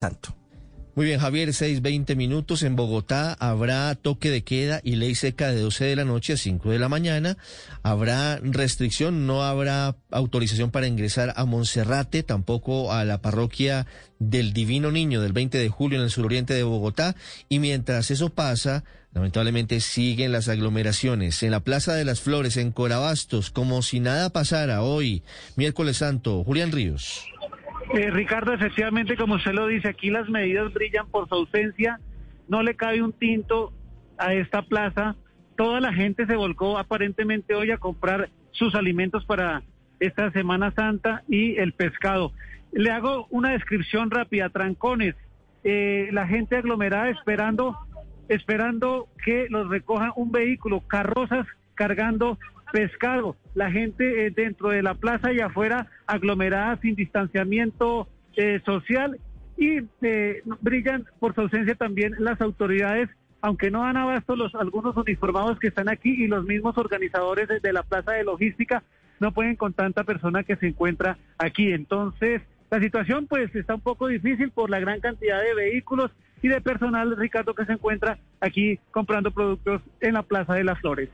Santo. Muy bien, Javier, 6:20 minutos. En Bogotá habrá toque de queda y ley seca de 12 de la noche a 5 de la mañana. Habrá restricción, no habrá autorización para ingresar a Monserrate, tampoco a la parroquia del Divino Niño del 20 de julio en el suroriente de Bogotá. Y mientras eso pasa, lamentablemente siguen las aglomeraciones. En la Plaza de las Flores, en Corabastos, como si nada pasara hoy, miércoles santo. Julián Ríos. Eh, Ricardo, efectivamente, como usted lo dice, aquí las medidas brillan por su ausencia. No le cabe un tinto a esta plaza. Toda la gente se volcó aparentemente hoy a comprar sus alimentos para esta Semana Santa y el pescado. Le hago una descripción rápida. Trancones, eh, la gente aglomerada esperando, esperando que los recoja un vehículo, carrozas cargando pescado, la gente eh, dentro de la plaza y afuera aglomerada sin distanciamiento eh, social y eh, brillan por su ausencia también las autoridades, aunque no dan abasto los algunos uniformados que están aquí y los mismos organizadores de, la plaza de logística no pueden con tanta persona que se encuentra aquí. Entonces, la situación pues está un poco difícil por la gran cantidad de vehículos y de personal, Ricardo, que se encuentra aquí comprando productos en la Plaza de las Flores.